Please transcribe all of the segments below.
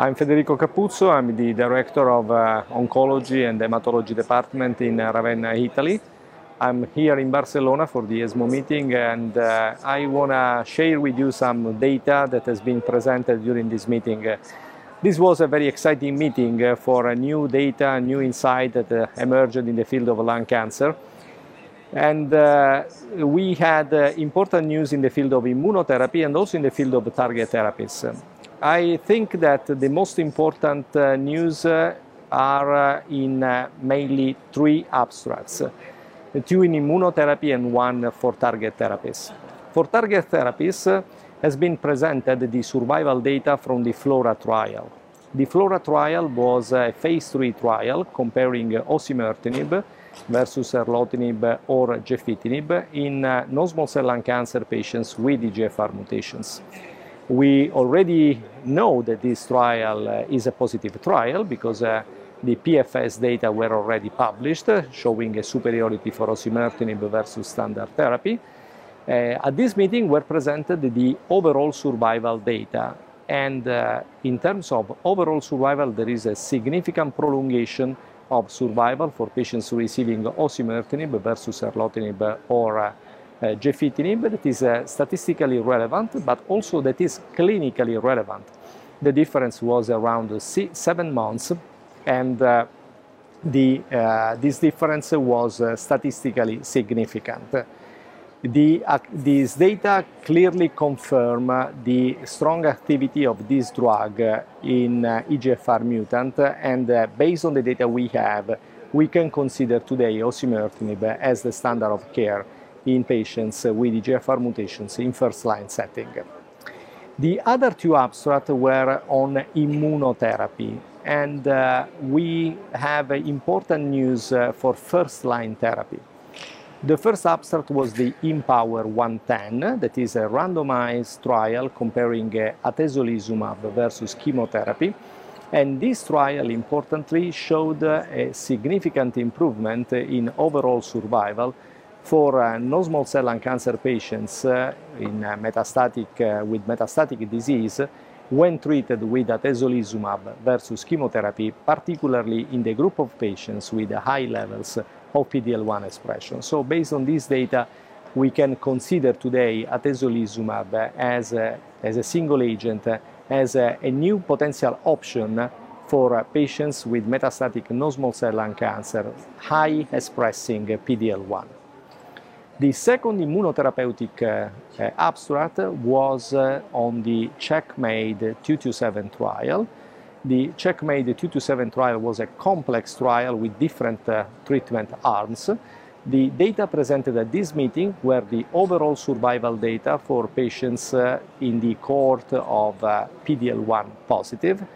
I'm Federico Capuzzo, I'm the Director of uh, Oncology and Hematology Department in uh, Ravenna, Italy. I'm here in Barcelona for the ESMO meeting and uh, I want to share with you some data that has been presented during this meeting. This was a very exciting meeting uh, for new data, new insight that uh, emerged in the field of lung cancer. And uh, we had important news in the field of immunotherapy and also in the field of target therapies. I think that the most important uh, news uh, are uh, in uh, mainly three abstracts, two in immunotherapy and one for target therapies. For target therapies uh, has been presented the survival data from the FLAURA trial. The FLAURA trial was a phase 3 trial comparing osimertinib versus erlotinib or gefitinib in non-small cell lung cancer patients with EGFR mutations. We already know that this trial uh, is a positive trial because uh, the PFS data were already published, uh, showing a superiority for osimertinib versus standard therapy. Uh, at this meeting were presented the overall survival data. And uh, in terms of overall survival, there is a significant prolongation of survival for patients receiving osimertinib versus erlotinib or uh, uh, gefitinib that is uh, statistically relevant, but also that is clinically relevant. The difference was around seven months, and uh, the, uh, this difference was uh, statistically significant. The, uh, these data clearly confirm the strong activity of this drug in EGFR mutant, and based on the data we have, we can consider today osimertinib as the standard of care in patients with EGFR mutations in first-line setting. The other two abstracts were on immunotherapy, and uh, we have important news uh, for first-line therapy. The first abstract was the IMpower 110, that is a randomized trial comparing uh, atezolizumab versus chemotherapy. And this trial, importantly, showed a significant improvement in overall survival for uh, non-small cell lung cancer patients uh, in uh, metastatic, with metastatic disease when treated with atezolizumab versus chemotherapy, particularly in the group of patients with high levels of PD-L1 expression. So based on this data, we can consider today atezolizumab as a, as a single agent, as a, a new potential option for patients with metastatic non-small cell lung cancer, high expressing PD-L1. The second immunotherapeutic uh, uh, abstract was uh, on the CheckMate 227 trial. The CheckMate 227 trial was a complex trial with different uh, treatment arms. The data presented at this meeting were the overall survival data for patients uh, in the cohort of uh, PDL1 positive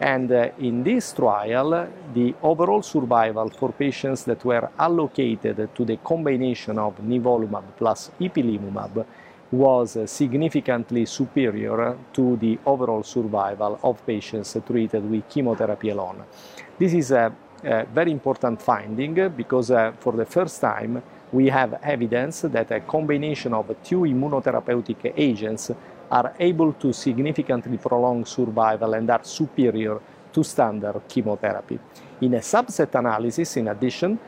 and uh, in this trial, the overall survival for patients that were allocated to the combination of nivolumab plus ipilimumab was uh, significantly superior to the overall survival of patients treated with chemotherapy alone. This is a, a very important finding because uh, for the first time we have evidence that a combination of two immunotherapeutic agents are able to significantly prolong survival and are superior to standard chemotherapy. In a subset analysis, in addition,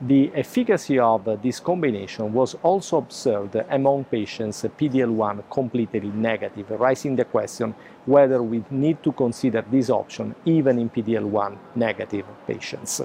the efficacy of this combination was also observed among patients PD-L1 completely negative, raising the question whether we need to consider this option even in PD-L1 negative patients.